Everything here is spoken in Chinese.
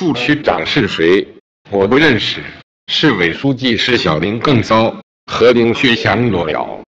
副区长是谁我不认识。市委书记是小林更糟和林学祥裸聊。